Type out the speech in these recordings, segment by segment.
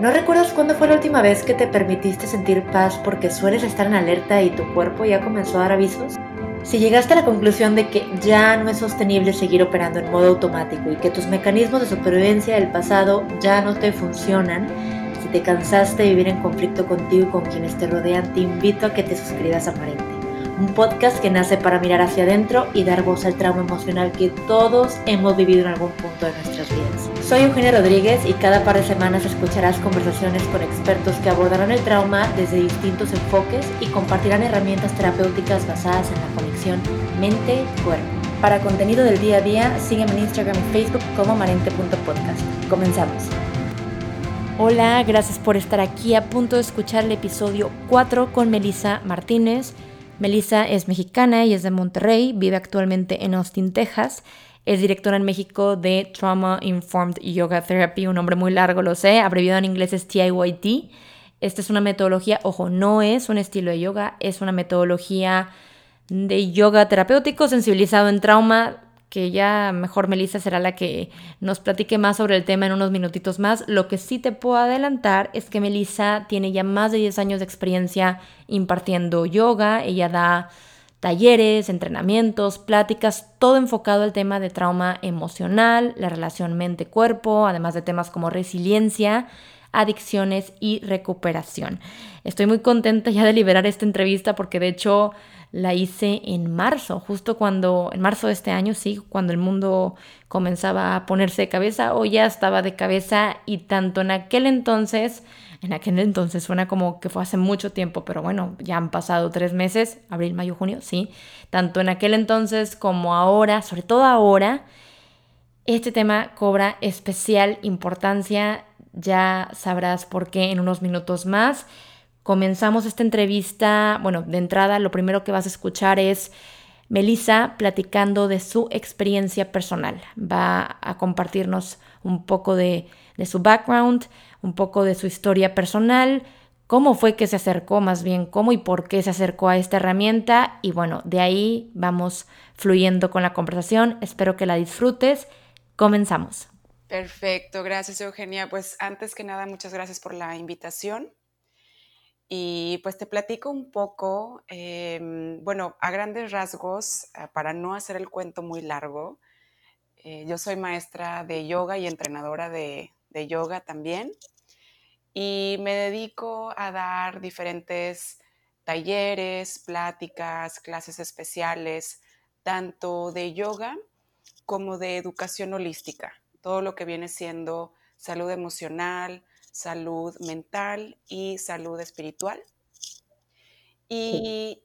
¿No recuerdas cuándo fue la última vez que te permitiste sentir paz porque sueles estar en alerta y tu cuerpo ya comenzó a dar avisos? Si llegaste a la conclusión de que ya no es sostenible seguir operando en modo automático y que tus mecanismos de supervivencia del pasado ya no te funcionan, si te cansaste de vivir en conflicto contigo y con quienes te rodean, te invito a que te suscribas a Marente, un podcast que nace para mirar hacia adentro y dar voz al trauma emocional que todos hemos vivido en algún punto de nuestras vidas. Soy Eugenia Rodríguez y cada par de semanas escucharás conversaciones con expertos que abordarán el trauma desde distintos enfoques y compartirán herramientas terapéuticas basadas en la conexión mente-cuerpo. Para contenido del día a día, sígueme en Instagram y Facebook como marente.podcast. Comenzamos. Hola, gracias por estar aquí a punto de escuchar el episodio 4 con Melissa Martínez. Melissa es mexicana y es de Monterrey, vive actualmente en Austin, Texas es directora en México de Trauma Informed Yoga Therapy, un nombre muy largo, lo sé, abreviado en inglés es TIYT. Esta es una metodología, ojo, no es un estilo de yoga, es una metodología de yoga terapéutico sensibilizado en trauma, que ya mejor Melissa será la que nos platique más sobre el tema en unos minutitos más. Lo que sí te puedo adelantar es que Melissa tiene ya más de 10 años de experiencia impartiendo yoga, ella da talleres, entrenamientos, pláticas, todo enfocado al tema de trauma emocional, la relación mente-cuerpo, además de temas como resiliencia, adicciones y recuperación. Estoy muy contenta ya de liberar esta entrevista porque de hecho la hice en marzo, justo cuando, en marzo de este año, sí, cuando el mundo comenzaba a ponerse de cabeza o ya estaba de cabeza y tanto en aquel entonces en aquel entonces suena como que fue hace mucho tiempo, pero bueno, ya han pasado tres meses, abril, mayo, junio, sí. Tanto en aquel entonces como ahora, sobre todo ahora, este tema cobra especial importancia. Ya sabrás por qué en unos minutos más. Comenzamos esta entrevista, bueno, de entrada lo primero que vas a escuchar es Melissa platicando de su experiencia personal. Va a compartirnos un poco de, de su background, un poco de su historia personal, cómo fue que se acercó más bien, cómo y por qué se acercó a esta herramienta y bueno, de ahí vamos fluyendo con la conversación. Espero que la disfrutes. Comenzamos. Perfecto, gracias Eugenia. Pues antes que nada, muchas gracias por la invitación. Y pues te platico un poco, em, bueno, a grandes rasgos, ah, para no hacer el cuento muy largo, eh, yo soy maestra de yoga y entrenadora de, de yoga también. Y me dedico a dar diferentes talleres, pláticas, clases especiales, tanto de yoga como de educación holística, todo lo que viene siendo salud emocional, salud mental y salud espiritual. Y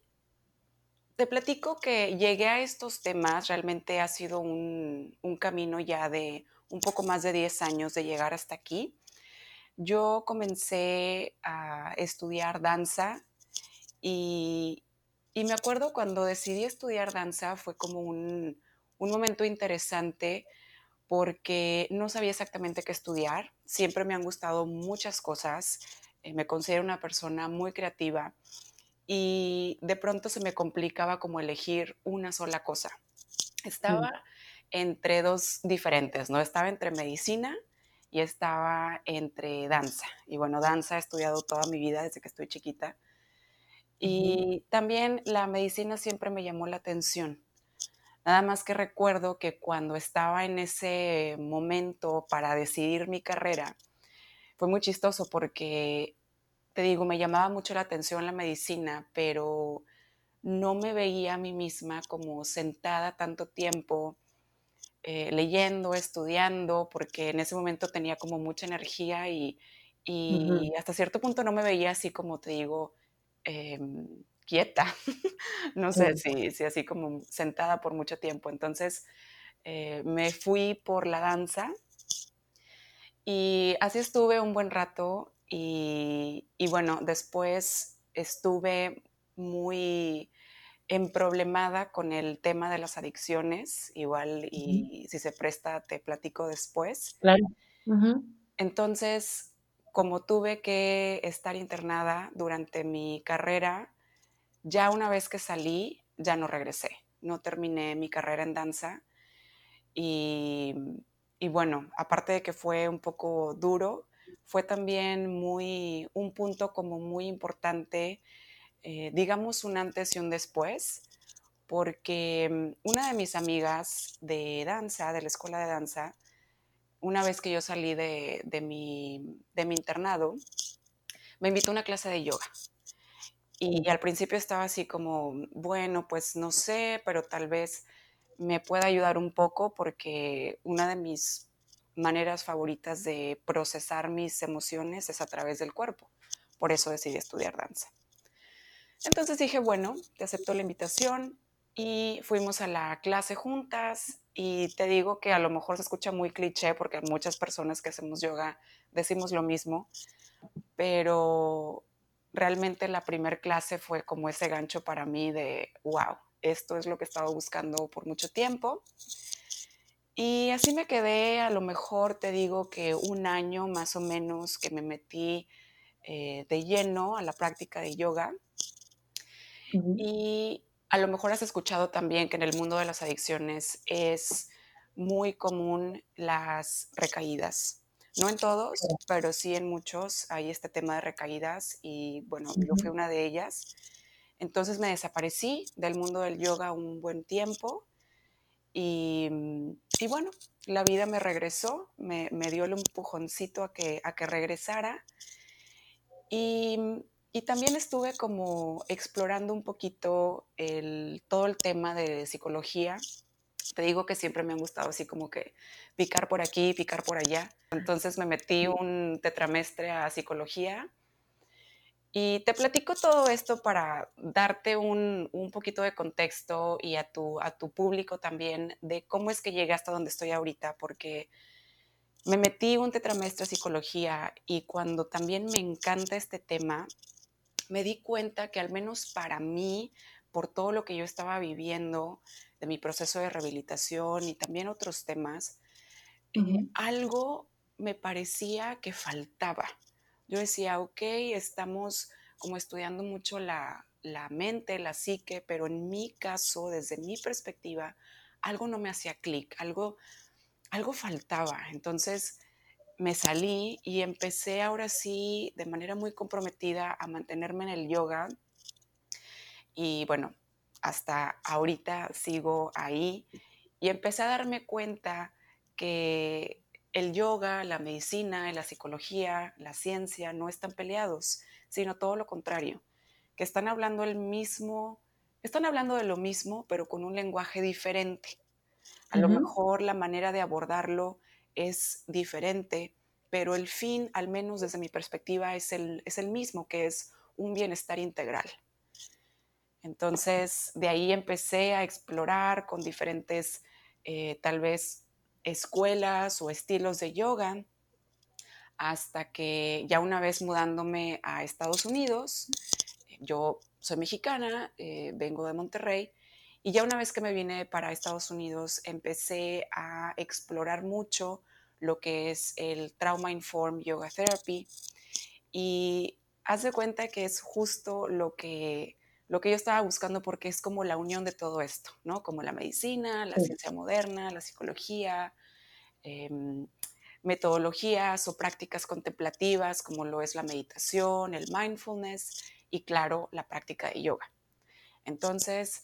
te platico que llegué a estos temas, realmente ha sido un, un camino ya de un poco más de 10 años de llegar hasta aquí. Yo comencé a estudiar danza y, me acuerdo cuando decidí estudiar danza fue como un, momento interesante porque no sabía exactamente qué estudiar. Siempre me han gustado muchas cosas. Eh, me considero una persona muy creativa y de pronto se me complicaba como elegir una sola cosa. Mm. Estaba entre dos diferentes, ¿no? Estaba entre medicina y estaba entre danza. Y bueno, danza he estudiado toda mi vida desde que estoy chiquita. Y también la medicina siempre me llamó la atención. Nada más que recuerdo que cuando estaba en ese momento para decidir mi carrera, fue muy chistoso porque, te digo, me llamaba mucho la atención la medicina, pero no me veía a mí misma como sentada tanto tiempo eh, leyendo, estudiando, porque en ese momento tenía como mucha energía y, hasta cierto punto no me veía así como te digo, em, quieta, no sé si, si, así como sentada por mucho tiempo. Entonces eh, me fui por la danza y así estuve un buen rato y, y bueno, después estuve muy emproblemada con el tema de las adicciones, igual y si se presta te platico después. Claro. Entonces, como tuve que estar internada durante mi carrera, ya una vez que salí, ya no regresé, no terminé mi carrera en danza y, bueno, aparte de que fue un poco duro, fue también muy, un punto como muy importante, eh, digamos un antes y un después, porque mm, una de mis amigas de danza, de la escuela de danza, una vez que yo salí de, mi, de mi internado, me invitó a una clase de yoga. Y al principio estaba así como, bueno, pues no sé, pero tal vez me pueda ayudar un poco porque una de mis maneras favoritas de procesar mis emociones es a través del cuerpo. Por eso decidí estudiar danza. Entonces dije, bueno, te acepto la invitación y fuimos a la clase juntas y te digo que a lo mejor se escucha muy cliché porque muchas personas que hacemos yoga decimos lo mismo, pero realmente la primera clase fue como ese gancho para mí de, wow, esto es lo que estaba buscando por mucho tiempo. Y así me quedé, a lo mejor te digo que un año más o menos que me metí eh, de lleno a la práctica de yoga. Y a lo mejor has escuchado también que en el mundo de las adicciones es muy común las recaídas. No en todos, pero sí en muchos hay este tema de recaídas y bueno, yo fui una de ellas. Entonces me desaparecí del mundo del yoga un buen tiempo y, mm, y bueno, la vida me regresó, me, me, dio el empujoncito a que, a que regresara y, y, también estuve como explorando un poquito el, todo el tema de psicología te digo que siempre me han gustado así como que picar por aquí, picar por allá. Entonces me metí un tetramestre a psicología y te platico todo esto para darte un, un, poquito de contexto y a tu, a tu público también de cómo es que llegué hasta donde estoy ahorita, porque me metí un tetramestre a psicología y cuando también me encanta este tema, me di cuenta que al menos para mí, por todo lo que yo estaba viviendo, de mi proceso de rehabilitación y también otros temas, eh, algo me parecía que faltaba. Yo decía, ok, estamos como estudiando mucho la, la mente, la psique, pero en mi caso, desde mi perspectiva, algo no me hacía clic, algo, algo faltaba. Entonces me salí y empecé ahora sí de manera muy comprometida a mantenerme en el yoga. Y bueno, hasta ahorita sigo ahí y empecé a darme cuenta que el yoga, la medicina, la psicología, la ciencia no están peleados, sino todo lo contrario, que están hablando el mismo, están hablando de lo mismo, pero con un lenguaje diferente. A lo mejor la manera de abordarlo es diferente, pero el fin, al menos desde mi perspectiva, es el, es el mismo, que es un bienestar integral. Entonces, de ahí empecé a explorar con diferentes, eh, tal vez, escuelas o estilos de yoga, hasta que ya una vez mudándome a Estados Unidos, yo soy mexicana, eh, vengo de Monterrey, y ya una vez que me vine para Estados Unidos, empecé a explorar mucho lo que es el Trauma Informed Yoga Therapy. Y haz de cuenta que es justo lo que lo que yo estaba buscando porque es como la unión de todo esto, ¿no? Como la medicina, la ciencia moderna, la psicología, em, metodologías o prácticas contemplativas como lo es la meditación, el mindfulness y claro, la práctica de yoga. Entonces,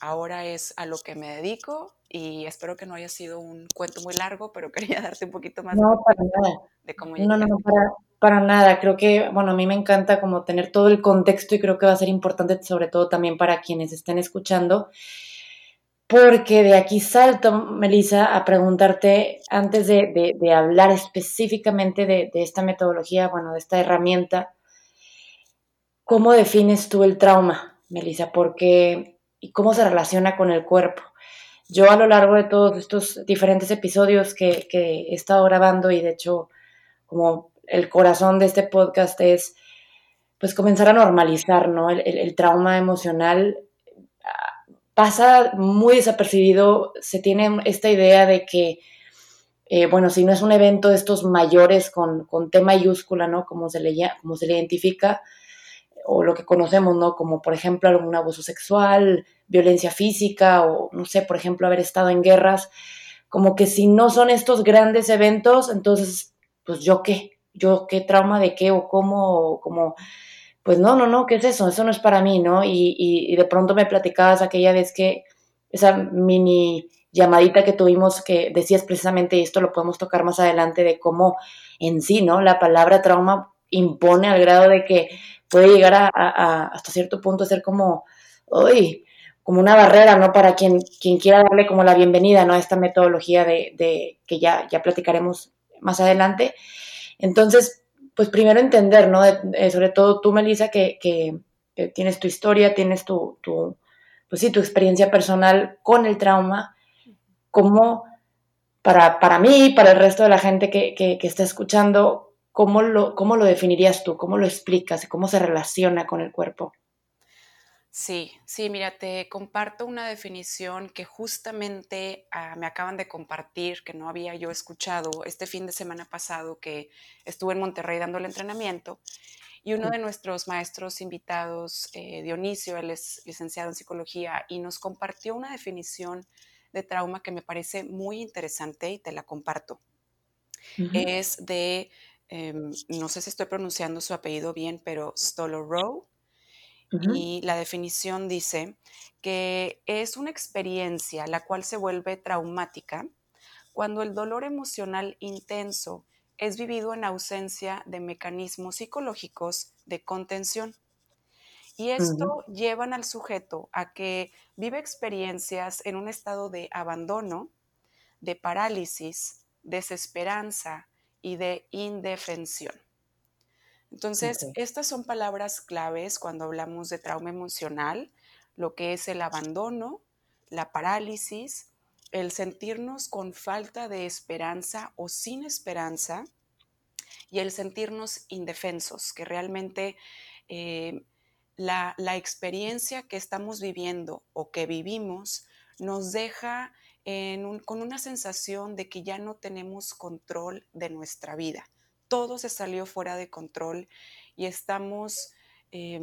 ahora es a lo que me dedico y espero que no haya sido un cuento muy largo, pero quería darte un poquito más no, para nada. de cómo No, no, no, para, para nada. Creo que, bueno, a mí me encanta como tener todo el contexto y creo que va a ser importante sobre todo también para quienes estén escuchando. Porque de aquí salto, Melissa, a preguntarte, antes de, de, hablar específicamente de, de esta metodología, bueno, de esta herramienta, ¿cómo defines tú el trauma, Melissa? Porque y cómo se relaciona con el cuerpo. Yo a lo largo de todos estos diferentes episodios que, he estado grabando y de hecho como el corazón de este podcast es pues comenzar a normalizar, ¿no? El, trauma emocional ah, pasa muy desapercibido, se tiene esta idea de que, eh, bueno, si no es un evento de estos mayores con, con T mayúscula, ¿no? Como se, le, como se le identifica, o lo que conocemos, ¿no? Como por ejemplo algún abuso sexual, violencia física o no sé, por ejemplo, haber estado en guerras, como que si no son estos grandes eventos, entonces, pues yo qué, yo qué trauma de qué o cómo, como, pues no, no, no, ¿qué es eso? Eso no es para mí, ¿no? Y, y, y de pronto me platicabas aquella vez que esa mini llamadita que tuvimos que decías precisamente, esto lo podemos tocar más adelante, de cómo en sí, ¿no? La palabra trauma impone al grado de que puede llegar a, hasta cierto punto a ser como, uy, como una barrera, ¿no? Para quien, quien quiera darle como la bienvenida, ¿no? A esta metodología de, que ya, ya platicaremos más adelante. Entonces, pues primero entender, ¿no? Sobre todo tú, Melissa, que, que, tienes tu historia, tienes tu, tu, pues sí, tu experiencia personal con el trauma, cómo para, para mí, para el resto de la gente que, que está escuchando, ¿cómo lo, ¿cómo lo definirías tú? ¿Cómo lo explicas? ¿Cómo se relaciona con el cuerpo? Sí, sí, mira, te comparto una definición que justamente uh, me acaban de compartir, que no había yo escuchado este fin de semana pasado que estuve en Monterrey dando el entrenamiento. Y uno de nuestros maestros invitados, eh, Dionisio, él es licenciado en psicología, y nos compartió una definición de trauma que me parece muy interesante y te la comparto. Uh -huh. Es de, eh, no sé si estoy pronunciando su apellido bien, pero Stolorow. Uh -huh. Y la definición dice que es una experiencia la cual se vuelve traumática cuando el dolor emocional intenso es vivido en ausencia de mecanismos psicológicos de contención. Y esto uh -huh. llevan al sujeto a que vive experiencias en un estado de abandono, de parálisis, desesperanza y de indefensión. Entonces, okay. estas son palabras claves cuando hablamos de trauma emocional, lo que es el abandono, la parálisis, el sentirnos con falta de esperanza o sin esperanza y el sentirnos indefensos, que realmente eh, la, la, experiencia que estamos viviendo o que vivimos nos deja con una sensación de que ya no tenemos control de nuestra vida todo se salió fuera de control y estamos eh,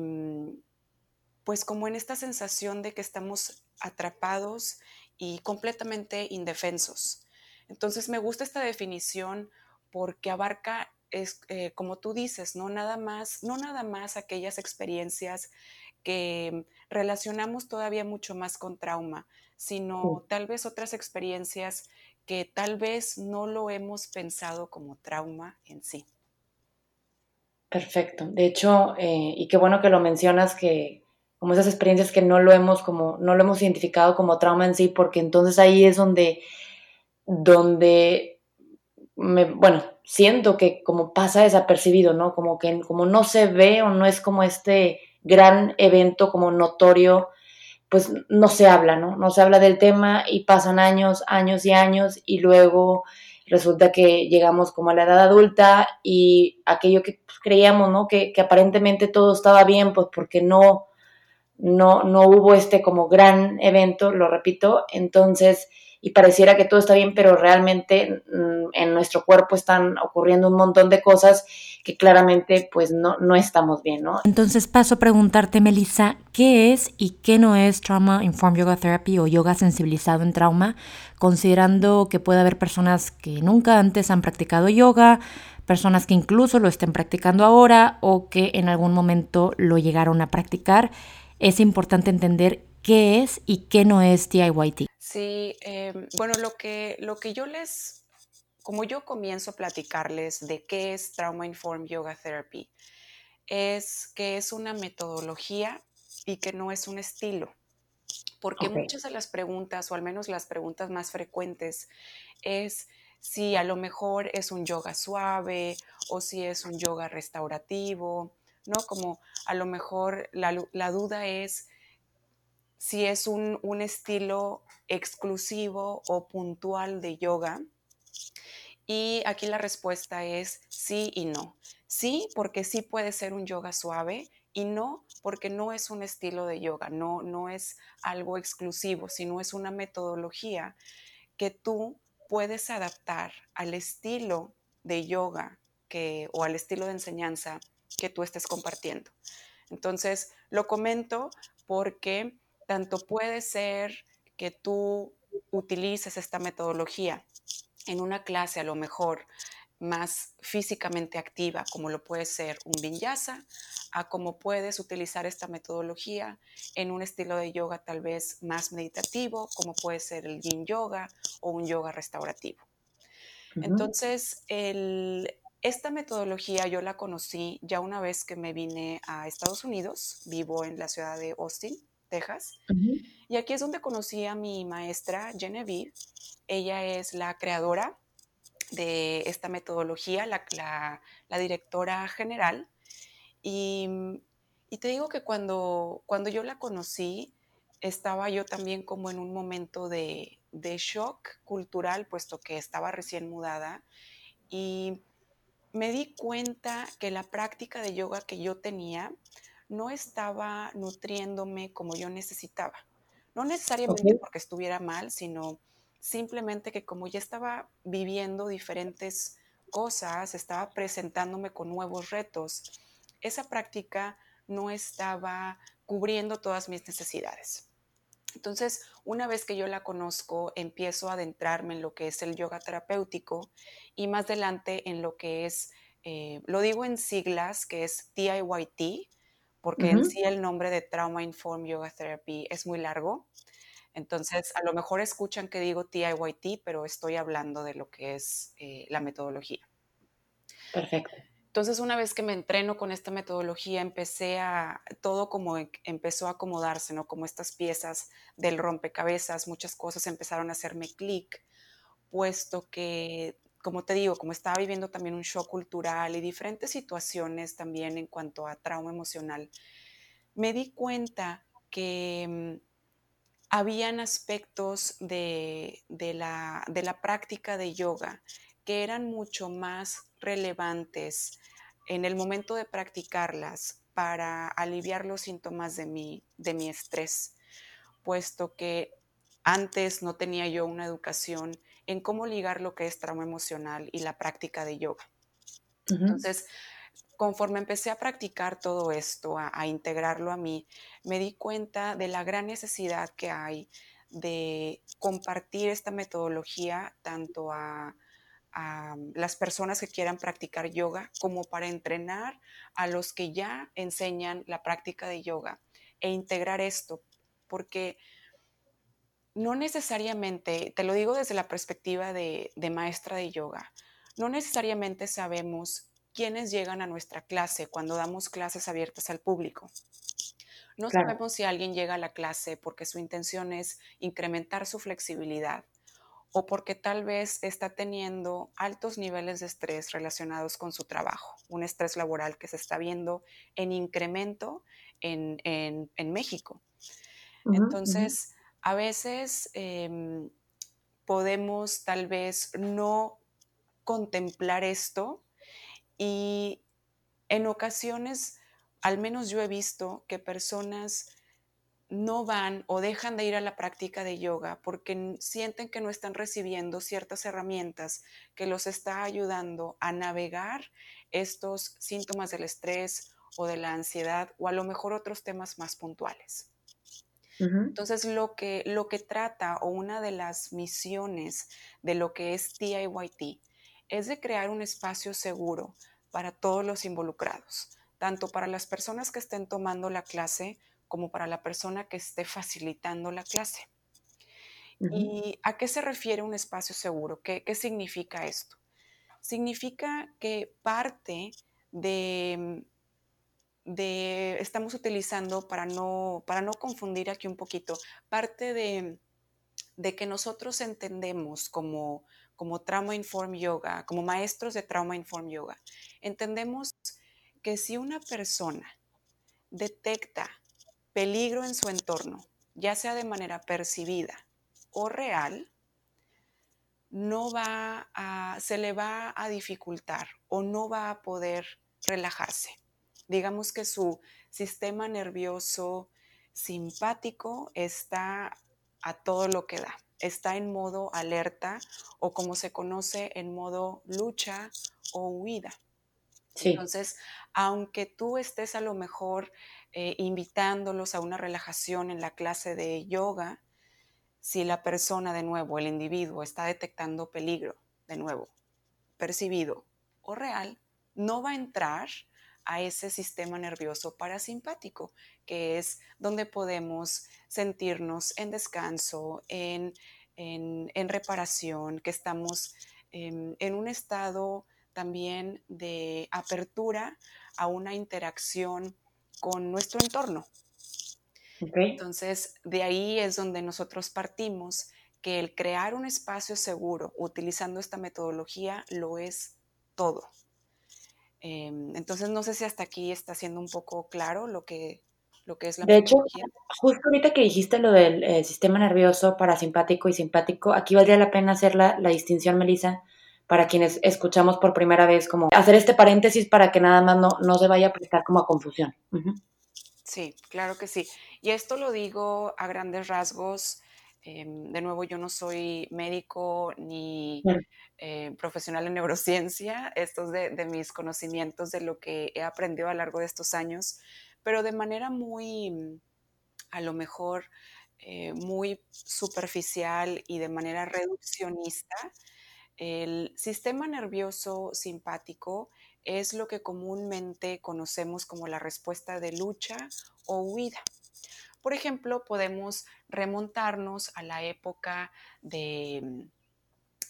pues como en esta sensación de que estamos atrapados y completamente indefensos. Entonces me gusta esta definición porque abarca, es, eh, como tú dices, no nada más, no nada más aquellas experiencias que relacionamos todavía mucho más con trauma, sino sí. tal vez otras experiencias que tal vez no lo hemos pensado como trauma en sí. Perfecto. De hecho, eh, y qué bueno que lo mencionas, que como esas experiencias que no lo hemos como no lo hemos identificado como trauma en sí, porque entonces ahí es donde donde me, bueno, siento que como pasa desapercibido, ¿no? Como que como no se ve o no es como este gran evento como notorio pues no se habla, ¿no? No se habla del tema y pasan años, años y años y luego resulta que llegamos como a la edad adulta y aquello que pues, creíamos, ¿no? Que, que, aparentemente todo estaba bien, pues porque no, no, no hubo este como gran evento, lo repito, entonces, y pareciera que todo está bien, pero realmente mmm, en nuestro cuerpo están ocurriendo un montón de cosas que claramente pues no, no estamos bien, ¿no? Entonces paso a preguntarte, Melissa, ¿qué es y qué no es Trauma Informed Yoga Therapy o yoga sensibilizado en trauma? Considerando que puede haber personas que nunca antes han practicado yoga, personas que incluso lo estén practicando ahora o que en algún momento lo llegaron a practicar, es importante entender qué es y qué no es TIYT. Sí, eh, bueno, lo que, lo que yo les, como yo comienzo a platicarles de qué es Trauma Informed Yoga Therapy, es que es una metodología y que no es un estilo. Porque okay. muchas de las preguntas, o al menos las preguntas más frecuentes, es si a lo mejor es un yoga suave o si es un yoga restaurativo, ¿no? Como a lo mejor la, la duda es si es un, un, estilo exclusivo o puntual de yoga. Y aquí la respuesta es sí y no. Sí, porque sí puede ser un yoga suave y no, porque no es un estilo de yoga, no, no es algo exclusivo, sino es una metodología que tú puedes adaptar al estilo de yoga que, o al estilo de enseñanza que tú estés compartiendo. Entonces, lo comento porque tanto puede ser que tú utilices esta metodología en una clase a lo mejor más físicamente activa, como lo puede ser un vinyasa, a cómo puedes utilizar esta metodología en un estilo de yoga tal vez más meditativo, como puede ser el yin yoga o un yoga restaurativo. Entonces, esta metodología yo la conocí ya una vez que me vine a Estados Unidos, vivo en la ciudad de Austin, Texas, y aquí es donde conocí a mi maestra Genevieve. Ella es la creadora de esta metodología, la, directora general. Y, te digo que cuando, cuando yo la conocí, estaba yo también como en un momento de, de shock cultural, puesto que estaba recién mudada. Y me di cuenta que la práctica de yoga que yo tenía no estaba nutriéndome como yo necesitaba. No necesariamente porque estuviera mal, sino simplemente que como ya estaba viviendo diferentes cosas, estaba presentándome con nuevos retos, esa práctica no estaba cubriendo todas mis necesidades. Entonces, una vez que yo la conozco, empiezo a adentrarme en lo que es el yoga terapéutico y más adelante en lo que es, eh, lo digo en siglas, que es TIYT, porque en sí el nombre de Trauma Informed Yoga Therapy es muy largo. Entonces, a lo mejor escuchan que digo TIYT, pero estoy hablando de lo que es eh, la metodología. Perfecto. Entonces, una vez que me entreno con esta metodología, empecé a, todo como empezó a acomodarse, ¿no? Como estas piezas del rompecabezas, muchas cosas empezaron a hacerme clic, puesto que, como te digo, como estaba viviendo también un shock cultural y diferentes situaciones también en cuanto a trauma emocional, me di cuenta que mm, habían aspectos de, la, práctica de yoga que eran mucho más relevantes en el momento de practicarlas para aliviar los síntomas de mi, de mi estrés, puesto que antes no tenía yo una educación en cómo ligar lo que es trauma emocional y la práctica de yoga. Entonces, conforme empecé a practicar todo esto, a, integrarlo a mí, me di cuenta de la gran necesidad que hay de compartir esta metodología tanto a, las personas que quieran practicar yoga como para entrenar a los que ya enseñan la práctica de yoga e integrar esto, porque no necesariamente, te lo digo desde la perspectiva de, de maestra de yoga, no necesariamente sabemos quiénes llegan a nuestra clase cuando damos clases abiertas al público. No sabemos si alguien llega a la clase porque su intención es incrementar su flexibilidad o porque tal vez está teniendo altos niveles de estrés relacionados con su trabajo, un estrés laboral que se está viendo en incremento en, México. Entonces, a veces em, podemos tal vez no contemplar esto y en ocasiones, al menos yo he visto que personas no van o dejan de ir a la práctica de yoga porque sienten que no están recibiendo ciertas herramientas que los está ayudando a navegar estos síntomas del estrés o de la ansiedad o a lo mejor otros temas más puntuales. Entonces, lo que, lo que trata o una de las misiones de lo que es TIYT es de crear un espacio seguro para todos los involucrados, tanto para las personas que estén tomando la clase como para la persona que esté facilitando la clase. ¿Y a qué se refiere un espacio seguro? ¿Qué, significa esto? Significa que parte de, de, estamos utilizando para no, para no confundir aquí un poquito, parte de, de que nosotros entendemos como como Trauma Informed Yoga, como maestros de Trauma Informed Yoga, entendemos que si una persona detecta peligro en su entorno, ya sea de manera percibida o real, no va a, se le va a dificultar o no va a poder relajarse. Digamos que su sistema nervioso simpático está a todo lo que da está en modo alerta o como se conoce en modo lucha o huida. Entonces, aunque tú estés a lo mejor eh, invitándolos a una relajación en la clase de yoga, si la persona de nuevo, el individuo, está detectando peligro, de nuevo, percibido o real, no va a entrar a ese sistema nervioso parasimpático, que es donde podemos sentirnos en descanso, en, reparación, que estamos en un estado también de apertura a una interacción con nuestro entorno. Entonces, de ahí es donde nosotros partimos que el crear un espacio seguro utilizando esta metodología lo es todo. Em, entonces, no sé si hasta aquí está siendo un poco claro lo que, lo que es la De hecho, justo ahorita que dijiste lo del eh, sistema nervioso parasimpático y simpático, aquí valdría la pena hacer la, distinción, Melissa, para quienes escuchamos por primera vez, como hacer este paréntesis para que nada más no, no se vaya a prestar como a confusión. Sí, claro que sí. Y esto lo digo a grandes rasgos. Em, de nuevo, yo no soy médico ni eh, profesional en neurociencia. Esto es de, mis conocimientos, de lo que he aprendido a lo largo de estos años, pero de manera muy, a lo mejor, eh, muy superficial y de manera reduccionista. El sistema nervioso simpático es lo que comúnmente conocemos como la respuesta de lucha o huida. Por ejemplo, podemos remontarnos a la época de,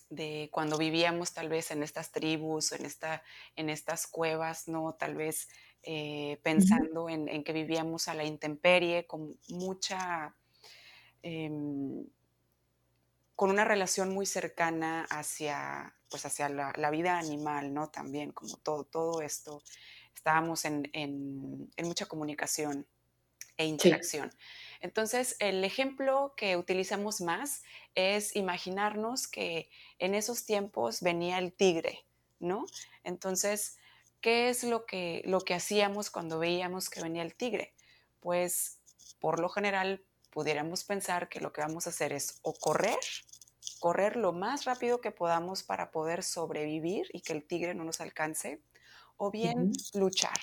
de cuando vivíamos tal vez en estas tribus, en, esta, en estas cuevas, ¿no? Tal vez eh, pensando en, que vivíamos a la intemperie con mucha... Em, con una relación muy cercana hacia, pues hacia la, vida animal, ¿no? También, como todo, todo esto, estábamos en, mucha comunicación e interacción. Entonces, el ejemplo que utilizamos más es imaginarnos que en esos tiempos venía el tigre, ¿no? Entonces, ¿qué es lo que, lo que hacíamos cuando veíamos que venía el tigre? Pues, por lo general, pudiéramos pensar que lo que vamos a hacer es o correr, correr lo más rápido que podamos para poder sobrevivir y que el tigre no nos alcance, o bien luchar.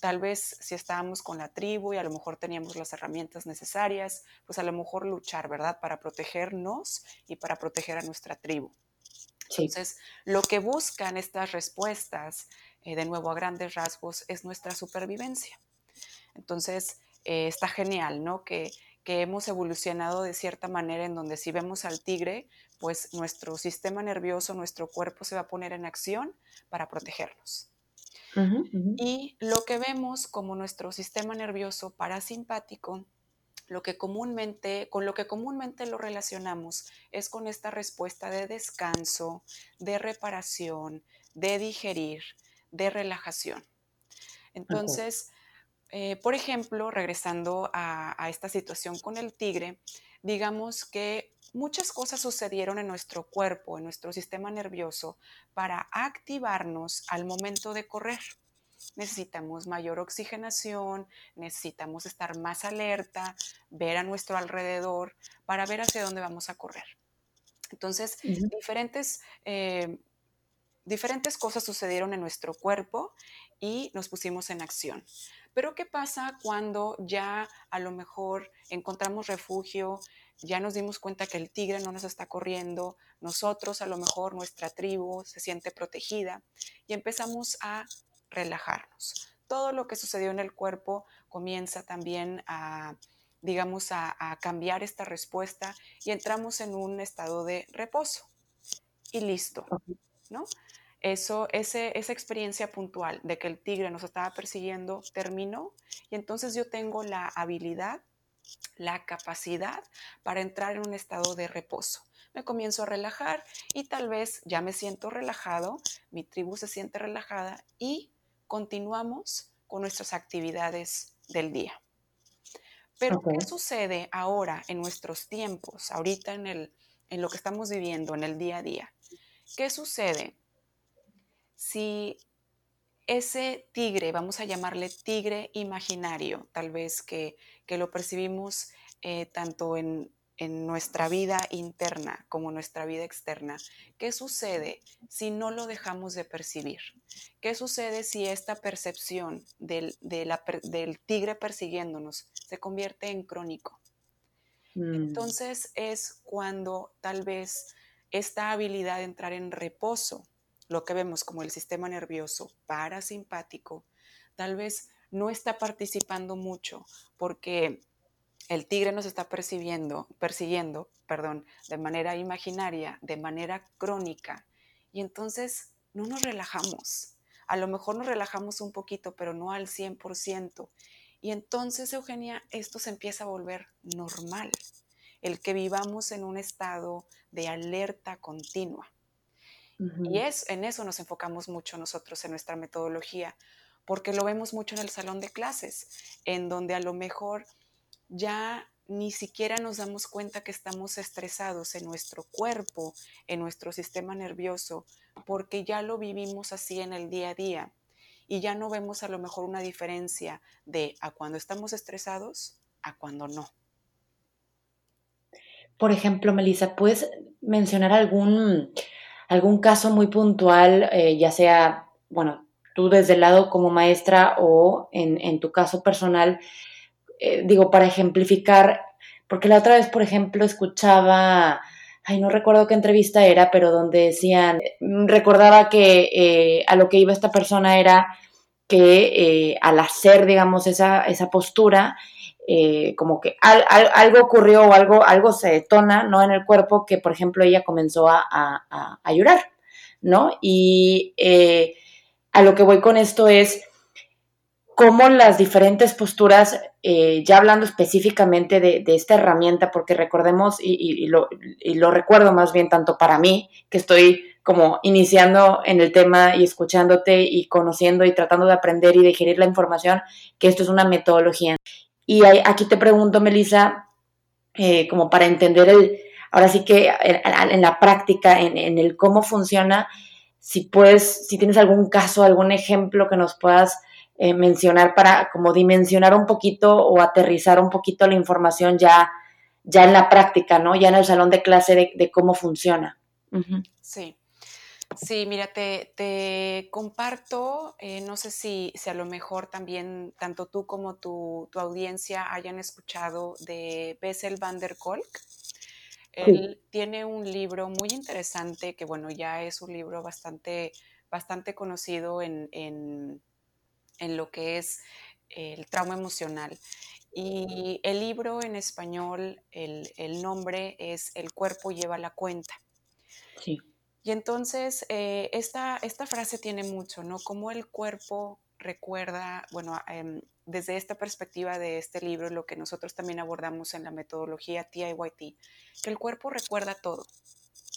Tal vez si estábamos con la tribu y a lo mejor teníamos las herramientas necesarias, pues a lo mejor luchar, ¿verdad? Para protegernos y para proteger a nuestra tribu. Entonces, lo que buscan estas respuestas, eh, de nuevo a grandes rasgos, es nuestra supervivencia. Entonces, eh, está genial, ¿no? Que, que hemos evolucionado de cierta manera en donde si vemos al tigre, pues nuestro sistema nervioso, nuestro cuerpo se va a poner en acción para protegernos. Y lo que vemos como nuestro sistema nervioso parasimpático, lo que comúnmente, con lo que comúnmente lo relacionamos es con esta respuesta de descanso, de reparación, de digerir, de relajación. Entonces, eh, por ejemplo, regresando a, a, esta situación con el tigre, digamos que muchas cosas sucedieron en nuestro cuerpo, en nuestro sistema nervioso, para activarnos al momento de correr. Necesitamos mayor oxigenación, necesitamos estar más alerta, ver a nuestro alrededor para ver hacia dónde vamos a correr. Entonces, diferentes, eh, diferentes cosas sucedieron en nuestro cuerpo y nos pusimos en acción. Pero ¿qué pasa cuando ya a lo mejor encontramos refugio, ya nos dimos cuenta que el tigre no nos está corriendo, nosotros a lo mejor nuestra tribu se siente protegida y empezamos a relajarnos. Todo lo que sucedió en el cuerpo comienza también a, digamos, a, cambiar esta respuesta y entramos en un estado de reposo. Y listo, ¿no? Eso, ese, esa experiencia puntual de que el tigre nos estaba persiguiendo terminó y entonces yo tengo la habilidad la capacidad para entrar en un estado de reposo. Me comienzo a relajar y tal vez ya me siento relajado, mi tribu se siente relajada y continuamos con nuestras actividades del día. Pero ¿qué sucede ahora en nuestros tiempos, ahorita en, el, en lo que estamos viviendo, en el día a día? ¿Qué sucede si ese tigre, vamos a llamarle tigre imaginario, tal vez que, lo percibimos eh, tanto en, nuestra vida interna como en nuestra vida externa, ¿qué sucede si no lo dejamos de percibir? ¿Qué sucede si esta percepción del, del tigre persiguiéndonos se convierte en crónico? Mm. Entonces es cuando tal vez esta habilidad de entrar en reposo lo que vemos como el sistema nervioso parasimpático, tal vez no está participando mucho porque el tigre nos está percibiendo, persiguiendo perdón, de manera imaginaria, de manera crónica, y entonces no nos relajamos. A lo mejor nos relajamos un poquito, pero no al 100%. Y entonces, Eugenia, esto se empieza a volver normal, el que vivamos en un estado de alerta continua. Y es, en eso nos enfocamos mucho nosotros en nuestra metodología, porque lo vemos mucho en el salón de clases, en donde a lo mejor ya ni siquiera nos damos cuenta que estamos estresados en nuestro cuerpo, en nuestro sistema nervioso, porque ya lo vivimos así en el día a día y ya no vemos a lo mejor una diferencia de a cuando estamos estresados a cuando no. Por ejemplo, Melissa, ¿puedes mencionar algún, algún caso muy puntual, eh, ya sea, bueno, tú desde el lado como maestra o en, en tu caso personal, eh, digo, para ejemplificar, porque la otra vez, por ejemplo, escuchaba, ay, no recuerdo qué entrevista era, pero donde decían, mm, recordaba que eh, a lo que iba esta persona era que al hacer, digamos, esa, esa postura, como que algo ocurrió o algo, algo se detona, ¿no? En el cuerpo que, por ejemplo, ella comenzó a, a, a llorar, ¿no? Y a lo que voy con esto es cómo las diferentes posturas, eh, ya hablando específicamente de, esta herramienta, porque recordemos, y, lo, recuerdo más bien tanto para mí, que estoy como iniciando en el tema y escuchándote y conociendo y tratando de aprender y digerir la información, que esto es una metodología. Y aquí te pregunto, Melissa, eh, como para entender el, ahora sí que en, la práctica, en, el cómo funciona, si puedes, si tienes algún caso, algún ejemplo que nos puedas eh, mencionar para como dimensionar un poquito o aterrizar un poquito la información ya, ya en la práctica, ¿no? Ya en el salón de clase de, cómo funciona. Sí, mira, te, comparto, eh, no sé si, si, a lo mejor también tanto tú como tu, audiencia hayan escuchado de Bessel van der Kolk. Él tiene un libro muy interesante que, bueno, ya es un libro bastante, bastante conocido en, en lo que es el trauma emocional. Y el libro en español, el, nombre es El cuerpo lleva la cuenta. Sí. Y entonces, eh, esta, esta, frase tiene mucho, ¿no? Como el cuerpo recuerda, bueno, em, desde esta perspectiva de este libro, lo que nosotros también abordamos en la metodología TIYT, que el cuerpo recuerda todo.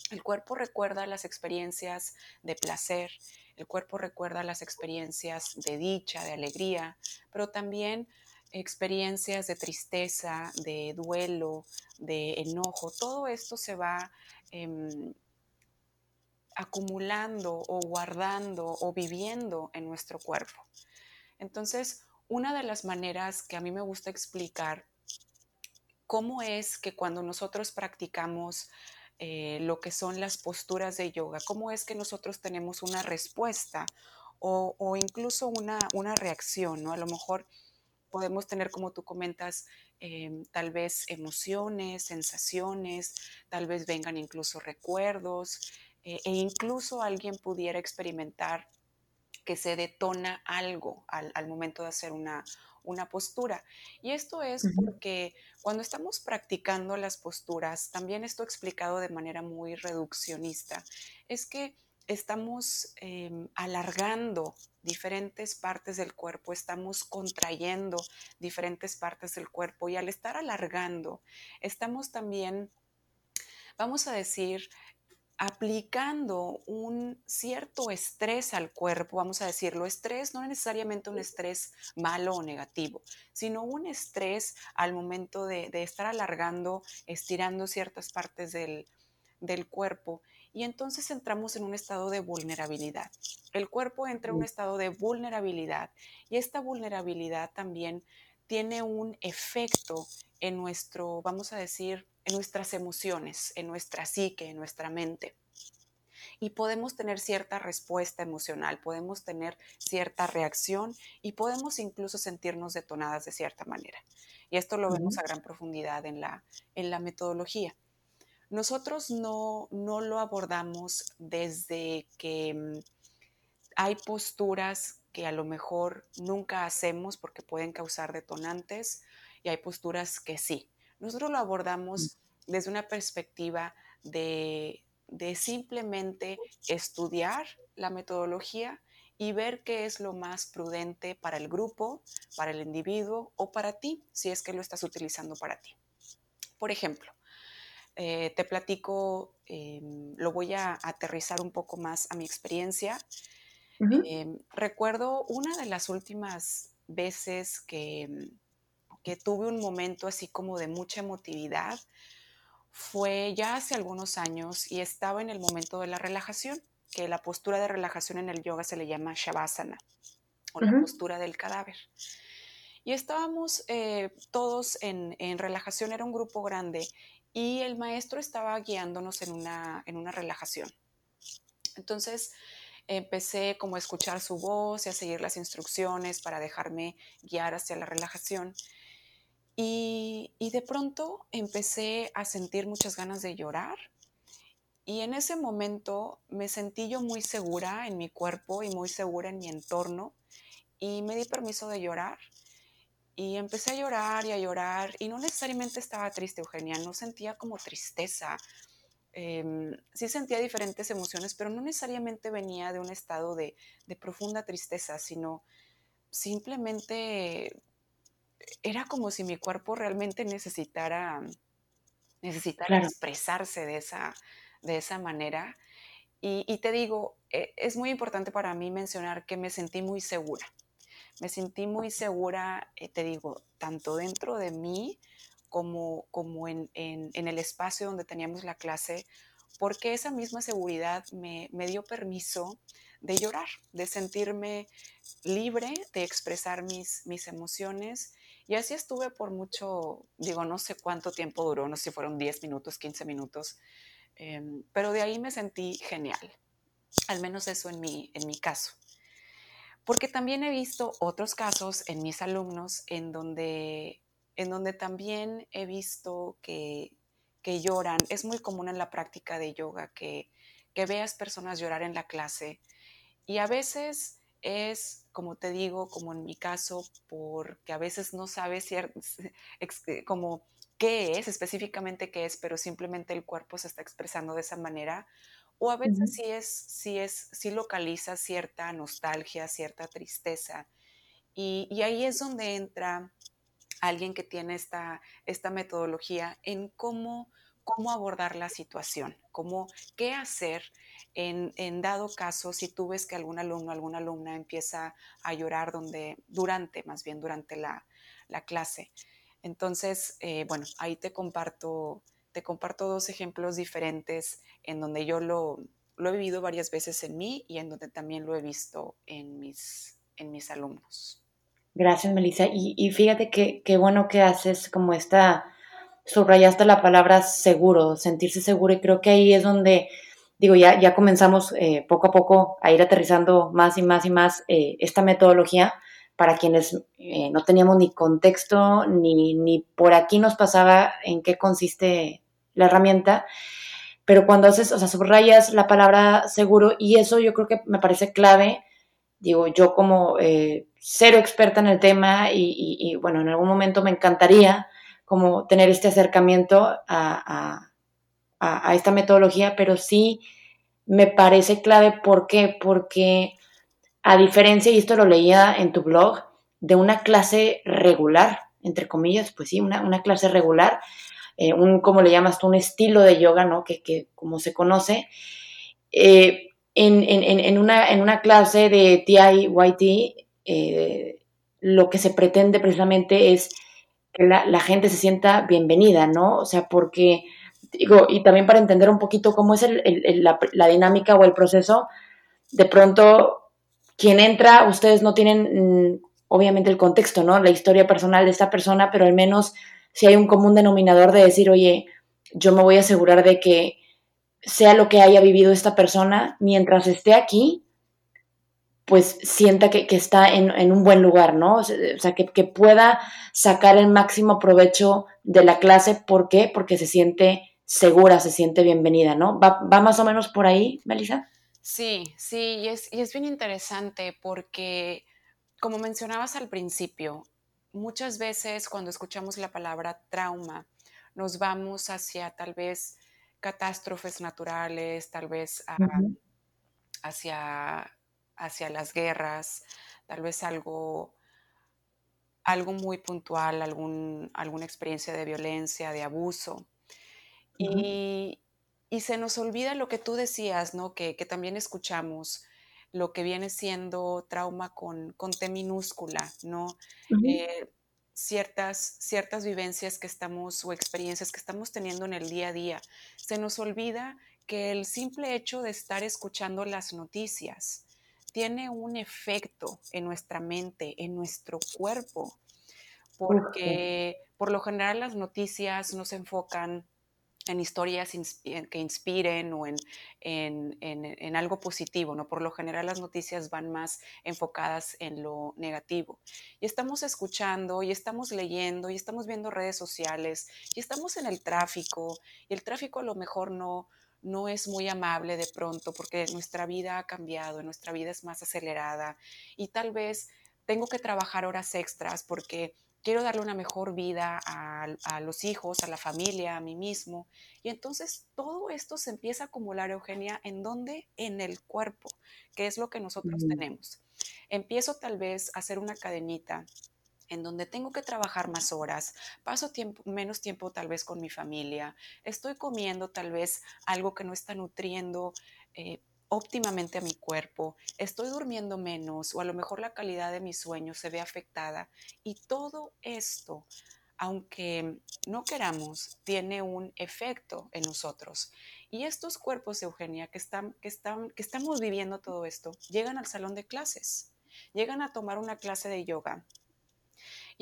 El cuerpo recuerda las experiencias de placer, el cuerpo recuerda las experiencias de dicha, de alegría, pero también experiencias de tristeza, de duelo, de enojo. Todo esto se va em, acumulando o guardando o viviendo en nuestro cuerpo. Entonces, una de las maneras que a mí me gusta explicar cómo es que cuando nosotros practicamos eh, lo que son las posturas de yoga, cómo es que nosotros tenemos una respuesta o, incluso una, reacción, ¿no? A lo mejor podemos tener, como tú comentas, em, tal vez emociones, sensaciones, tal vez vengan incluso recuerdos eh, e incluso alguien pudiera experimentar que se detona algo al momento de hacer una, una postura. Y esto es porque cuando estamos practicando las posturas, también esto explicado de manera muy reduccionista, es que estamos em, alargando diferentes partes del cuerpo, estamos contrayendo diferentes partes del cuerpo y al estar alargando, estamos también, vamos a decir, aplicando un cierto estrés al cuerpo, vamos a decirlo, estrés no necesariamente un estrés malo o negativo, sino un estrés al momento de, estar alargando, estirando ciertas partes del, del cuerpo y entonces entramos en un estado de vulnerabilidad. El cuerpo entra en un estado de vulnerabilidad y esta vulnerabilidad también tiene un efecto en nuestro, vamos a decir, en nuestras emociones, en nuestra psique, en nuestra mente. Y podemos tener cierta respuesta emocional, podemos tener cierta reacción y podemos incluso sentirnos detonadas de cierta manera. Y esto lo vemos a gran profundidad en la, en la metodología. nosotros no, no lo abordamos desde que mm, hay posturas que a lo mejor nunca hacemos porque pueden causar detonantes y hay posturas que sí. Nosotros lo abordamos mm. desde una perspectiva de, de simplemente estudiar la metodología y ver qué es lo más prudente para el grupo, para el individuo o para ti, si es que lo estás utilizando para ti. Por ejemplo, eh, te platico, em, lo voy a aterrizar un poco más a mi experiencia. Em, recuerdo una de las últimas veces que, em, que tuve un momento así como de mucha emotividad fue ya hace algunos años y estaba en el momento de la relajación, que la postura de relajación en el yoga se le llama Shavasana o la postura del cadáver. Y estábamos eh, todos en, en, relajación, era un grupo grande y el maestro estaba guiándonos en una, en una relajación. Entonces empecé como a escuchar su voz y a seguir las instrucciones para dejarme guiar hacia la relajación. Y, de pronto empecé a sentir muchas ganas de llorar. Y en ese momento me sentí yo muy segura en mi cuerpo y muy segura en mi entorno. Y me di permiso de llorar y empecé a llorar y a llorar y no necesariamente estaba triste, Eugenia, no sentía como tristeza. Em, sí sentía diferentes emociones, pero no necesariamente venía de un estado de, profunda tristeza, sino simplemente era como si mi cuerpo realmente necesitara, necesitara expresarse de esa, de esa manera. Y, y te digo, e, es muy importante para mí mencionar que me sentí muy segura me sentí muy segura, eh, te digo, tanto dentro de mí como, como en, el espacio donde teníamos la clase, porque esa misma seguridad me, dio permiso de llorar, de sentirme libre, de expresar mis, mis emociones. Y así estuve por mucho, digo, no sé cuánto tiempo duró, no sé si fueron 10 minutos, 15 minutos, em, pero de ahí me sentí genial, al menos eso en mi, en mi caso. Porque también he visto otros casos en mis alumnos en donde, en donde también he visto que, que lloran. Es muy común en la práctica de yoga que, que veas personas llorar en la clase y a veces es, como te digo, como en mi caso, porque a veces no sabes como qué es, específicamente qué es, pero simplemente el cuerpo se está expresando de esa manera, o a veces sí es, sí es, sí localiza cierta nostalgia, cierta tristeza. Y, ahí es donde entra alguien que tiene esta, esta metodología en cómo, cómo abordar la situación, cómo, qué hacer en, dado caso si tú ves que algún alumno, alguna alumna empieza a llorar donde, durante, más bien durante la, clase. Entonces, eh, bueno, ahí te comparto te comparto dos ejemplos diferentes en donde yo lo, he vivido varias veces en mí y en donde también lo he visto en mis, en mis alumnos. Gracias, Melissa. Y, fíjate que qué bueno que haces como esta, subrayaste la palabra seguro, sentirse seguro, y creo que ahí es donde, digo, ya, ya comenzamos eh, poco a poco a ir aterrizando más y más y más eh, esta metodología. Para quienes eh, no teníamos ni contexto, ni, ni por aquí nos pasaba en qué consiste la herramienta, pero cuando haces, o sea, subrayas la palabra seguro y eso yo creo que me parece clave, digo, yo como eh, cero experta en el tema y, bueno, en algún momento me encantaría como tener este acercamiento a, a, esta metodología, pero sí me parece clave, ¿por qué? Porque a diferencia, y esto lo leía en tu blog, de una clase regular, entre comillas, pues sí, una, una clase regular, eh, un, como le llamas tú, un estilo de yoga, ¿no? Que, que como se conoce. Eh, en, en, en, una, en una clase de TIYT, eh, lo que se pretende precisamente es que la, la, gente se sienta bienvenida, ¿no? O sea, porque, digo, y también para entender un poquito cómo es la, dinámica o el proceso, de pronto, quien entra, ustedes no tienen, mm, obviamente, el contexto, ¿no? La historia personal de esta persona, pero al menos si hay un común denominador de decir, oye, yo me voy a asegurar de que sea lo que haya vivido esta persona, mientras esté aquí, pues sienta que, está en, un buen lugar, ¿no? O sea, que, pueda sacar el máximo provecho de la clase. ¿Por qué? Porque se siente segura, se siente bienvenida, ¿no? ¿Va, más o menos por ahí, Melissa? Sí, sí, y es, y es bien interesante porque, como mencionabas al principio, muchas veces cuando escuchamos la palabra trauma, nos vamos hacia tal vez catástrofes naturales, tal vez hacia, hacia las guerras, tal vez algo, algo muy puntual, algún, alguna experiencia de violencia, de abuso. y, se nos olvida lo que tú decías, ¿no? Que, también escuchamos, lo que viene siendo trauma con, con T minúscula, ¿no? ciertas, ciertas vivencias que estamos o experiencias que estamos teniendo en el día a día. Se nos olvida que el simple hecho de estar escuchando las noticias tiene un efecto en nuestra mente, en nuestro cuerpo, porque por lo general las noticias nos enfocan en historias que inspiren o en, en, algo positivo, ¿no? Por lo general las noticias van más enfocadas en lo negativo. Y estamos escuchando y estamos leyendo y estamos viendo redes sociales y estamos en el tráfico y el tráfico a lo mejor no, no es muy amable de pronto porque nuestra vida ha cambiado, nuestra vida es más acelerada y tal vez tengo que trabajar horas extras porque quiero darle una mejor vida a, los hijos, a la familia, a mí mismo. Y entonces todo esto se empieza a acumular, Eugenia, ¿en dónde? En el cuerpo, que es lo que nosotros tenemos. Empiezo tal vez a hacer una cadenita en donde tengo que trabajar más horas, paso menos tiempo tal vez con mi familia, estoy comiendo tal vez algo que no está nutriendo eh, óptimamente a mi cuerpo, estoy durmiendo menos o a lo mejor la calidad de mi sueño se ve afectada y todo esto, aunque no queramos, tiene un efecto en nosotros. Y estos cuerpos, Eugenia, que, están, que, están, que estamos viviendo todo esto, llegan al salón de clases, llegan a tomar una clase de yoga,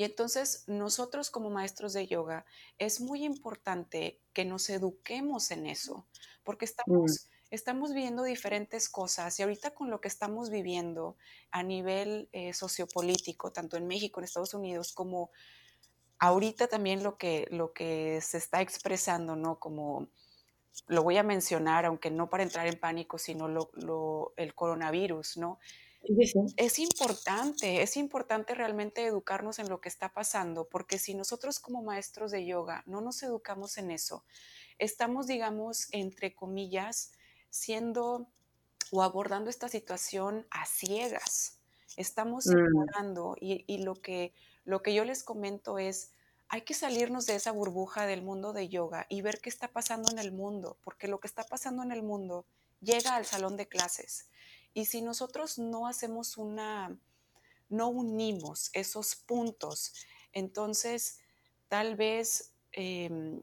y entonces nosotros como maestros de yoga es muy importante que nos eduquemos en eso, porque estamos, estamos viendo diferentes cosas y ahorita con lo que estamos viviendo a nivel eh, sociopolítico, tanto en México, en Estados Unidos, como ahorita también lo que, lo que se está expresando, ¿no? Como lo voy a mencionar, aunque no para entrar en pánico, sino lo, el coronavirus, ¿no? Es importante, es importante realmente educarnos en lo que está pasando, porque si nosotros como maestros de yoga no nos educamos en eso, estamos, digamos, entre comillas, siendo o abordando esta situación a ciegas. Estamos mm. y, lo, que, lo que yo les comento es, hay que salirnos de esa burbuja del mundo de yoga y ver qué está pasando en el mundo, porque lo que está pasando en el mundo llega al salón de clases. Y si nosotros no hacemos una, no unimos esos puntos, entonces tal vez em,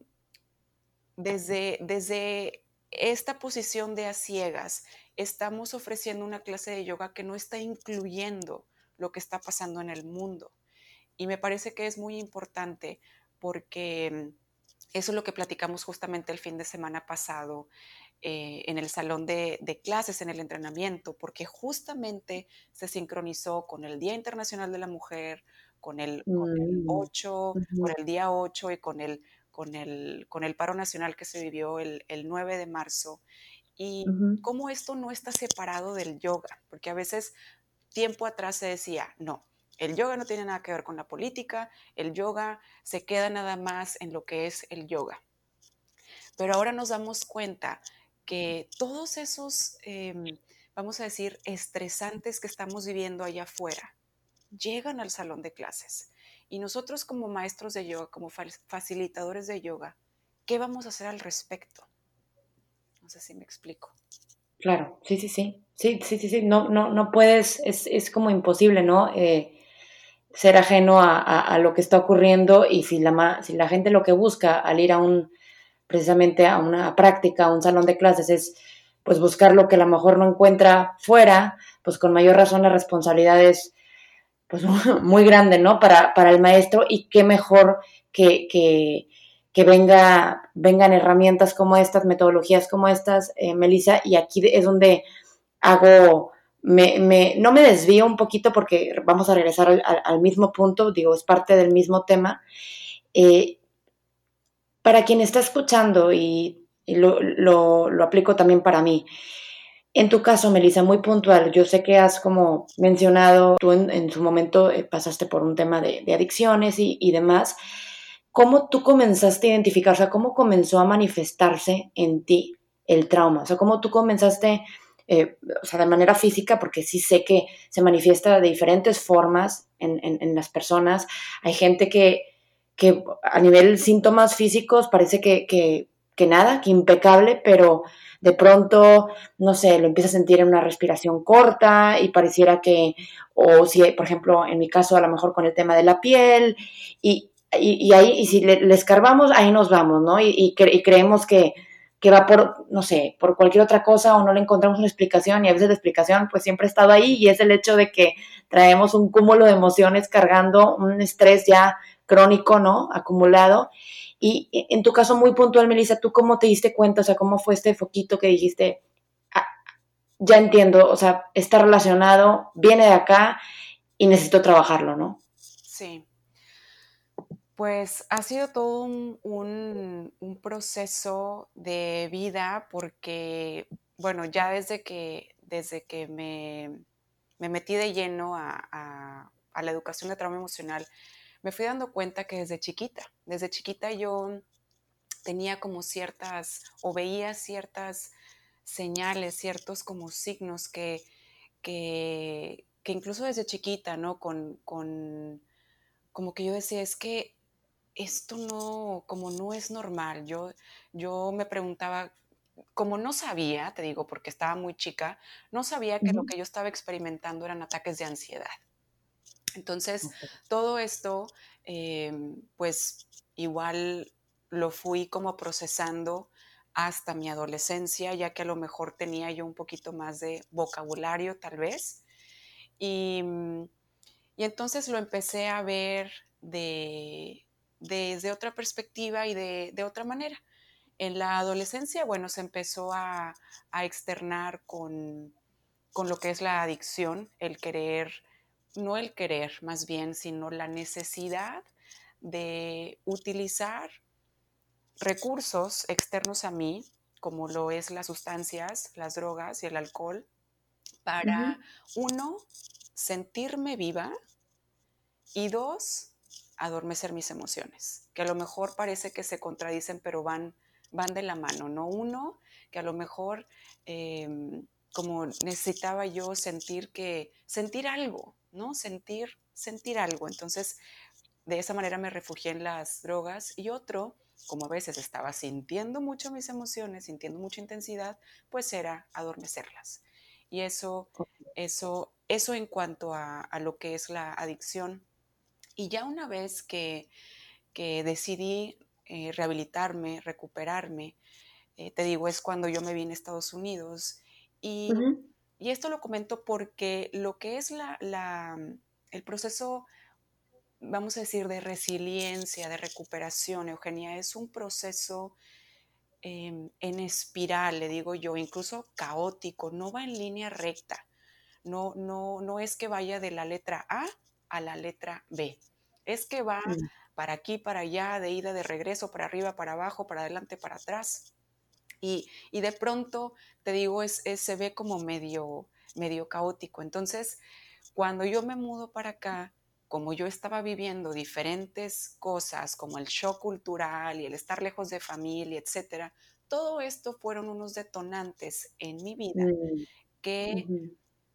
desde, desde esta posición de a ciegas, estamos ofreciendo una clase de yoga que no está incluyendo lo que está pasando en el mundo. Y me parece que es muy importante porque mm, eso es lo que platicamos justamente el fin de semana pasado eh, en el salón de, clases, en el entrenamiento, porque justamente se sincronizó con el Día Internacional de la Mujer, con el, 8, mm, con el día 8 y con el con el, con el paro nacional que se vivió el, 9 de marzo. Y cómo esto no está separado del yoga, porque a veces tiempo atrás se decía, no, el yoga no tiene nada que ver con la política, el yoga se queda nada más en lo que es el yoga. Pero ahora nos damos cuenta que todos esos, em, vamos a decir, estresantes que estamos viviendo allá afuera, llegan al salón de clases. Y nosotros como maestros de yoga, como facilitadores de yoga, ¿qué vamos a hacer al respecto? No sé si me explico. Claro, sí, sí, sí. Sí, sí, sí. No, no, no puedes, es, es como imposible, ¿no? Eh, ser ajeno a, lo que está ocurriendo y si la, si la gente lo que busca al ir a un, precisamente a una práctica, a un salón de clases es pues buscar lo que a lo mejor no encuentra fuera, pues con mayor razón la responsabilidad es pues muy grande, ¿no? Para, para el maestro y qué mejor que, que, venga, vengan herramientas como estas, metodologías como estas, eh, Melissa, y aquí es donde hago, me, me, no me desvío un poquito porque vamos a regresar al, mismo punto, digo, es parte del mismo tema. Eh, para quien está escuchando, y, lo, aplico también para mí, en tu caso, Melissa, muy puntual, yo sé que has como mencionado, tú en, su momento eh, pasaste por un tema de, adicciones y, demás. ¿Cómo tú comenzaste a identificar, o sea, cómo comenzó a manifestarse en ti el trauma? O sea, cómo tú comenzaste, eh, o sea, de manera física, porque sí sé que se manifiesta de diferentes formas en, las personas. Hay gente que, que, a nivel síntomas físicos parece que, que nada, que impecable, pero de pronto, no sé, lo empieza a sentir en una respiración corta y pareciera que, o si, por ejemplo, en mi caso, a lo mejor con el tema de la piel, y, y, ahí, y si le, escarbamos, ahí nos vamos, ¿no? Y, y, creemos que, que va por, no sé, por cualquier otra cosa o no le encontramos una explicación y a veces la explicación pues siempre ha estado ahí y es el hecho de que traemos un cúmulo de emociones cargando un estrés ya crónico, ¿no? Acumulado y en tu caso muy puntual, Melissa, ¿tú cómo te diste cuenta? O sea, ¿cómo fue este foquito que dijiste, ah, ya entiendo, o sea, está relacionado, viene de acá y necesito trabajarlo, ¿no? Sí. Pues ha sido todo un, proceso de vida porque, bueno, ya desde que, desde que me, metí de lleno a, a la educación de trauma emocional, me fui dando cuenta que desde chiquita, desde chiquita yo tenía como ciertas, o veía ciertas señales, ciertos como signos que, que, incluso desde chiquita, ¿no? Con, con, como que yo decía, es que esto no, como no es normal. Yo, yo me preguntaba, como no sabía, te digo, porque estaba muy chica, no sabía que lo que yo estaba experimentando eran ataques de ansiedad. Entonces, todo esto, em, pues igual lo fui como procesando hasta mi adolescencia, ya que a lo mejor tenía yo un poquito más de vocabulario tal vez. Y, mm, entonces lo empecé a ver de, desde otra perspectiva y de, otra manera. En la adolescencia, bueno, se empezó a, externar con, con, lo que es la adicción, el querer no el querer más bien, sino la necesidad de utilizar recursos externos a mí, como lo es las sustancias, las drogas y el alcohol, para, uno, sentirme viva y dos, adormecer mis emociones, que a lo mejor parece que se contradicen, pero van, van de la mano, ¿no? Uno, que a lo mejor em, como necesitaba yo sentir que, sentir algo, ¿no? Sentir, sentir algo. Entonces, de esa manera me refugié en las drogas y otro, como a veces estaba sintiendo mucho mis emociones, sintiendo mucha intensidad, pues era adormecerlas. Y eso, eso, eso en cuanto a, lo que es la adicción. Y ya una vez que, decidí eh, rehabilitarme, recuperarme, eh, te digo, es cuando yo me vine a Estados Unidos y y esto lo comento porque lo que es la, el proceso, vamos a decir, de resiliencia, de recuperación, Eugenia, es un proceso em, en espiral, le digo yo, incluso caótico, no va en línea recta. No, no, no es que vaya de la letra A a la letra B. Es que va mm. para aquí, para allá, de ida, de regreso, para arriba, para abajo, para adelante, para atrás. Y, de pronto, te digo, es, se ve como medio, medio caótico. Entonces, cuando yo me mudo para acá, como yo estaba viviendo diferentes cosas, como el shock cultural y el estar lejos de familia, etcétera, todo esto fueron unos detonantes en mi vida mm, que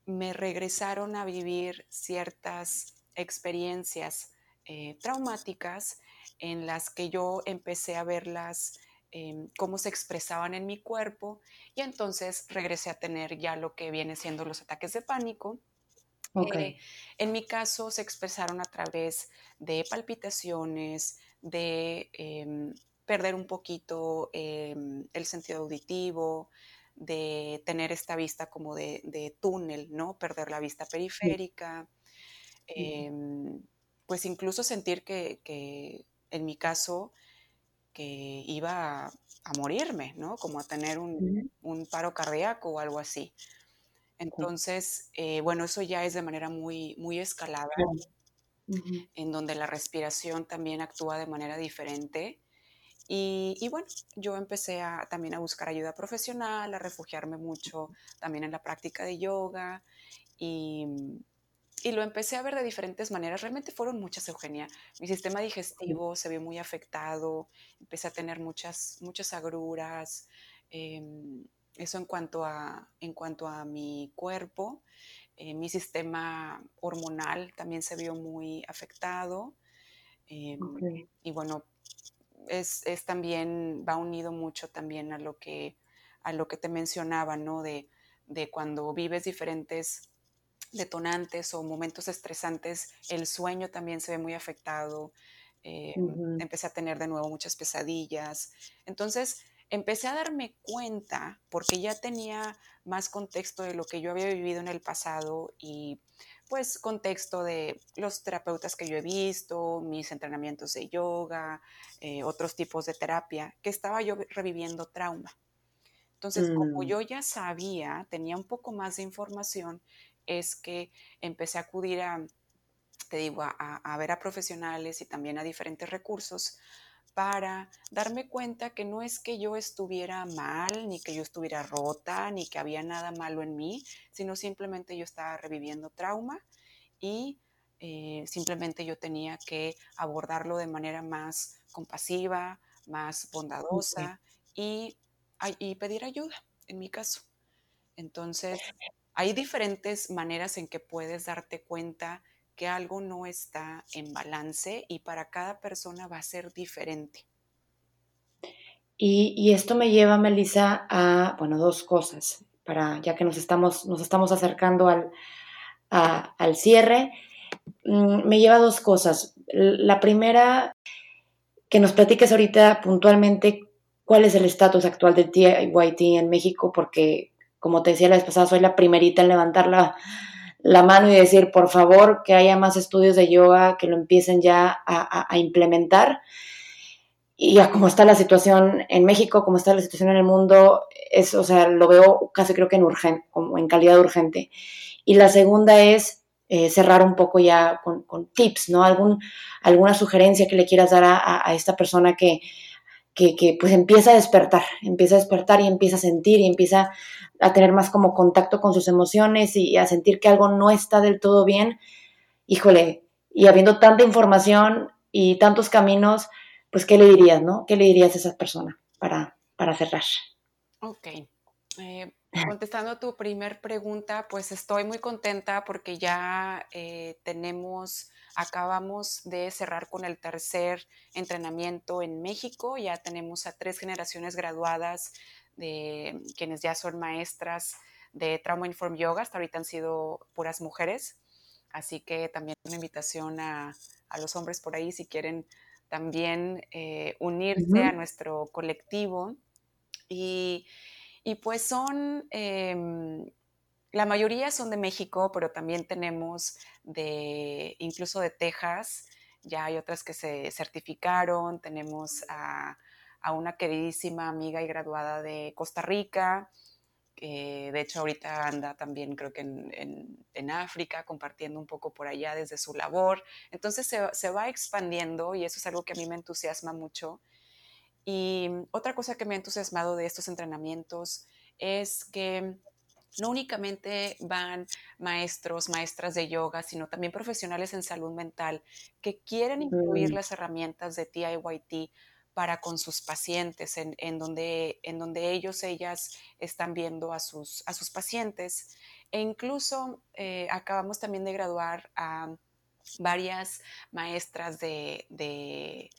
me regresaron a vivir ciertas experiencias eh, traumáticas en las que yo empecé a verlas Em, cómo se expresaban en mi cuerpo y entonces regresé a tener ya lo que viene siendo los ataques de pánico. Eh, en mi caso se expresaron a través de palpitaciones, de em, perder un poquito em, el sentido auditivo, de tener esta vista como de, túnel, ¿no? Perder la vista periférica, pues incluso sentir que en mi caso que iba a, morirme, ¿no? Como a tener un, paro cardíaco o algo así. Entonces, eh, bueno, eso ya es de manera muy, muy escalada, en donde la respiración también actúa de manera diferente. Y, bueno, yo empecé a, también a buscar ayuda profesional, a refugiarme mucho también en la práctica de yoga y, y lo empecé a ver de diferentes maneras. Realmente fueron muchas, Eugenia. Mi sistema digestivo se vio muy afectado, empecé a tener muchas, muchas agruras. Em, eso en cuanto a, en cuanto a mi cuerpo. Eh, mi sistema hormonal también se vio muy afectado. Em, y bueno, es, es, también, va unido mucho también a lo que, a lo que te mencionaba, ¿no? De, de cuando vives diferentes detonantes o momentos estresantes, el sueño también se ve muy afectado. Eh, empecé a tener de nuevo muchas pesadillas. Entonces, empecé a darme cuenta, porque ya tenía más contexto de lo que yo había vivido en el pasado y pues contexto de los terapeutas que yo he visto, mis entrenamientos de yoga, eh, otros tipos de terapia, que estaba yo reviviendo trauma. Entonces, como mm. yo ya sabía, tenía un poco más de información, es que empecé a acudir a, te digo, a, ver a profesionales y también a diferentes recursos para darme cuenta que no es que yo estuviera mal, ni que yo estuviera rota, ni que había nada malo en mí, sino simplemente yo estaba reviviendo trauma y eh, simplemente yo tenía que abordarlo de manera más compasiva, más bondadosa y, y pedir ayuda, en mi caso. Entonces, hay diferentes maneras en que puedes darte cuenta que algo no está en balance y para cada persona va a ser diferente. Y, esto me lleva, Melissa, a, bueno, dos cosas, para, ya que nos estamos, nos estamos acercando al, al cierre. Mm, me lleva a dos cosas. La primera, que nos platiques ahorita puntualmente cuál es el estatus actual del TIYT en México, porque como te decía la vez pasada, soy la primerita en levantar la, mano y decir, por favor, que haya más estudios de yoga, que lo empiecen ya a, implementar. Y ya como está la situación en México, como está la situación en el mundo, es, o sea, lo veo casi creo que en urgente, como en calidad urgente. Y la segunda es eh, cerrar un poco ya con, tips, ¿no? Algún, alguna sugerencia que le quieras dar a, esta persona que, que, que, pues empieza a despertar, empieza a despertar y empieza a sentir y empieza a tener más como contacto con sus emociones y a sentir que algo no está del todo bien, híjole, y habiendo tanta información y tantos caminos, pues, ¿qué le dirías, no? ¿Qué le dirías a esa persona para, para cerrar? Ok. Eh, contestando tu primer pregunta, pues estoy muy contenta porque ya eh, tenemos, acabamos de cerrar con el tercer entrenamiento en México, ya tenemos a tres generaciones graduadas de quienes ya son maestras de Trauma Informed Yoga, hasta ahorita han sido puras mujeres, así que también una invitación a, los hombres por ahí si quieren también eh, unirse a nuestro colectivo. Y, pues son, em, la mayoría son de México, pero también tenemos de, incluso de Texas, ya hay otras que se certificaron, tenemos a una queridísima amiga y graduada de Costa Rica, que de hecho ahorita anda también creo que en, África, compartiendo un poco por allá desde su labor. Entonces se, va expandiendo y eso es algo que a mí me entusiasma mucho. Y otra cosa que me ha entusiasmado de estos entrenamientos es que no únicamente van maestros, maestras de yoga, sino también profesionales en salud mental que quieren incluir las herramientas de TIYT para con sus pacientes, en, donde, en donde ellos, ellas están viendo a sus, a sus pacientes. E incluso eh, acabamos también de graduar a varias maestras de, de,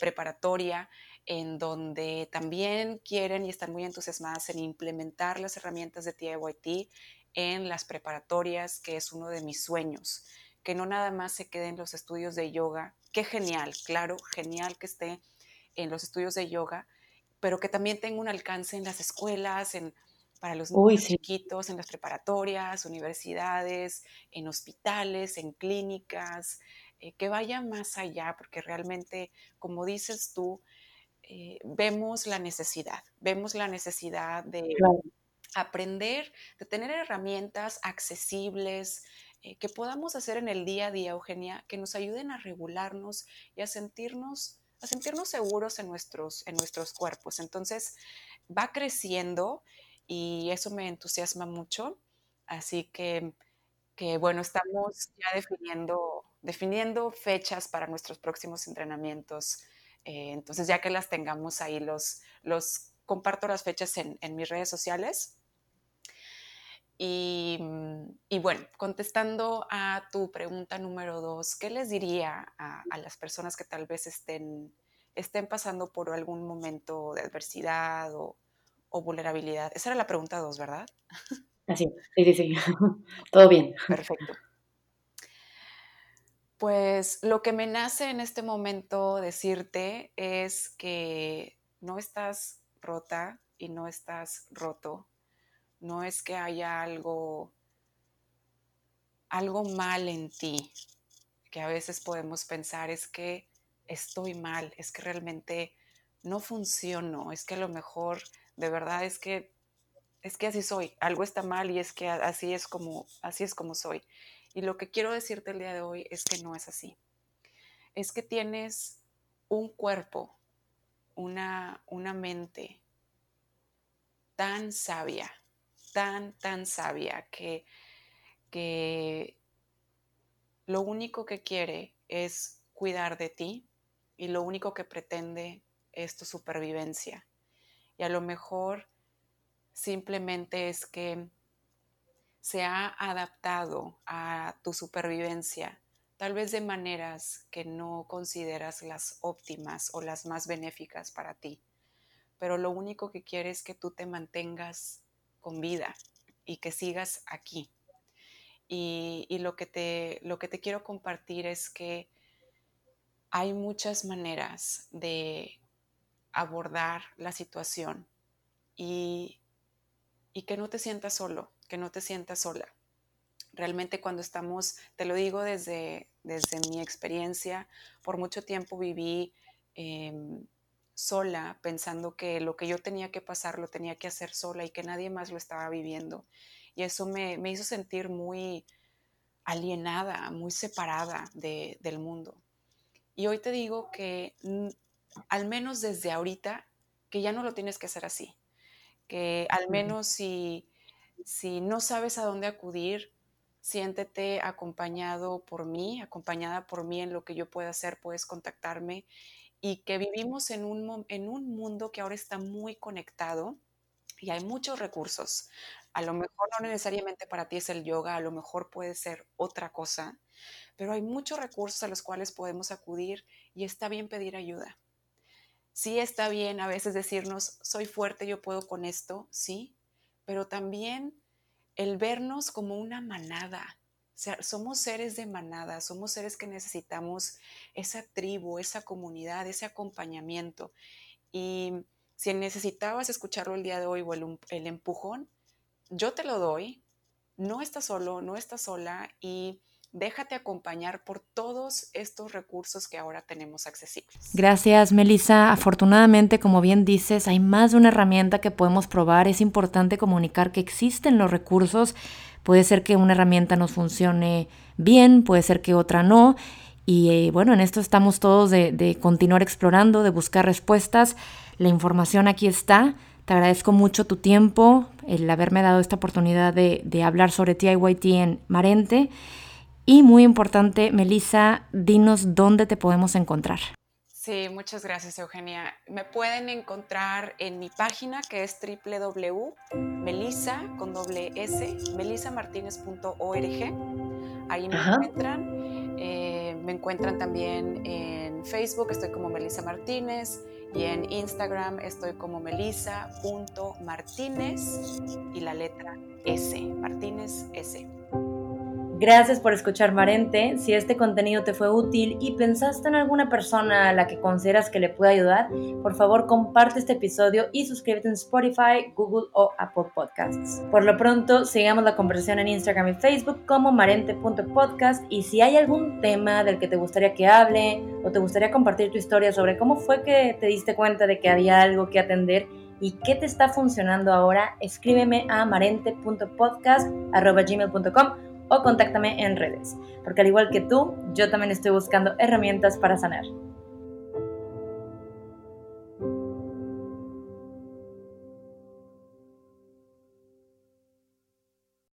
preparatoria en donde también quieren y están muy entusiasmadas en implementar las herramientas de TIYT en las preparatorias, que es uno de mis sueños, que no nada más se queden los estudios de yoga, qué genial, claro, genial que esté en los estudios de yoga, pero que también tenga un alcance en las escuelas, en, para los niños chiquitos, en las preparatorias, universidades, en hospitales, en clínicas, eh, que vaya más allá, porque realmente, como dices tú, eh, vemos la necesidad, vemos la necesidad de aprender, de tener herramientas accesibles, eh, que podamos hacer en el día a día, Eugenia, que nos ayuden a regularnos y a sentirnos a sentirnos seguros en nuestros, en nuestros cuerpos. Entonces va creciendo y eso me entusiasma mucho. Así que, que bueno, estamos ya definiendo, definiendo fechas para nuestros próximos entrenamientos. Eh, entonces, ya que las tengamos ahí, los, los comparto las fechas en, en mis redes sociales. Y, y, bueno, contestando a tu pregunta número dos, ¿qué les diría a, a, las personas que tal vez estén, estén pasando por algún momento de adversidad o, o vulnerabilidad? Esa era la pregunta dos, ¿verdad? Así, sí, sí, sí. Todo bien. Perfecto. Pues lo que me nace en este momento decirte es que no estás rota y no estás roto. No es que haya algo algo mal en ti, que a veces podemos pensar es que estoy mal, es que realmente no funciono, es que a lo mejor de verdad es que es que así soy, algo está mal y es que así es como así es como soy. Y lo que quiero decirte el día de hoy es que no es así. Es que tienes un cuerpo, una, una mente tan sabia, tan, tan sabia, que, que lo único que quiere es cuidar de ti y lo único que pretende es tu supervivencia. Y a lo mejor simplemente es que se ha adaptado a tu supervivencia, tal vez de maneras que no consideras las óptimas o las más benéficas para ti. Pero lo único que quiere es que tú te mantengas con vida y que sigas aquí. Y, y lo, que te, lo que te quiero compartir es que hay muchas maneras de abordar la situación y, y que no te sientas solo que no te sientas sola. Realmente cuando estamos, te lo digo desde, desde mi experiencia, por mucho tiempo viví em, sola pensando que lo que yo tenía que pasar lo tenía que hacer sola y que nadie más lo estaba viviendo. Y eso me, hizo sentir muy alienada, muy separada del mundo. Y hoy te digo que al menos desde ahorita, que ya no lo tienes que hacer así, que al menos si si no sabes a dónde acudir, siéntete acompañado por mí, acompañada por mí en lo que yo pueda hacer, puedes contactarme y que vivimos en un, en un mundo que ahora está muy conectado y hay muchos recursos. A lo mejor no necesariamente para ti es el yoga, a lo mejor puede ser otra cosa, pero hay muchos recursos a los cuales podemos acudir y está bien pedir ayuda. Sí está bien a veces decirnos, soy fuerte, yo puedo con esto, sí, pero también el vernos como una manada. Somos seres de manada, somos seres que necesitamos esa tribu, esa comunidad, ese acompañamiento. Y si necesitabas escucharlo el día de hoy o el, el empujón, yo te lo doy. No estás solo, no estás sola y déjate acompañar por todos estos recursos que ahora tenemos accesibles. Gracias, Melissa. Afortunadamente, como bien dices, hay más de una herramienta que podemos probar. Es importante comunicar que existen los recursos. Puede ser que una herramienta nos funcione bien, puede ser que otra no. Y eh, bueno, en esto estamos todos de, continuar explorando, de buscar respuestas. La información aquí está. Te agradezco mucho tu tiempo, el haberme dado esta oportunidad de, de hablar sobre TIYT en Marente. Y muy importante, Melissa, dinos dónde te podemos encontrar. Sí, muchas gracias, Eugenia. Me pueden encontrar en mi página que es www.melissa con doble s, melisamartinez.org. Ahí me encuentran. Eh, me encuentran también en Facebook, estoy como Melissa Martínez, y en Instagram estoy como melissa.martínez y la letra S, Martínez S. Gracias por escuchar Marente. Si este contenido te fue útil y pensaste en alguna persona a la que consideras que le puede ayudar, por favor comparte este episodio y suscríbete en Spotify, Google o Apple Podcasts. Por lo pronto, sigamos la conversación en Instagram y Facebook como marente.podcast y si hay algún tema del que te gustaría que hable o te gustaría compartir tu historia sobre cómo fue que te diste cuenta de que había algo que atender, y qué te está funcionando ahora, escríbeme a marente.podcast.gmail.com o contáctame en redes, porque al igual que tú, yo también estoy buscando herramientas para sanar.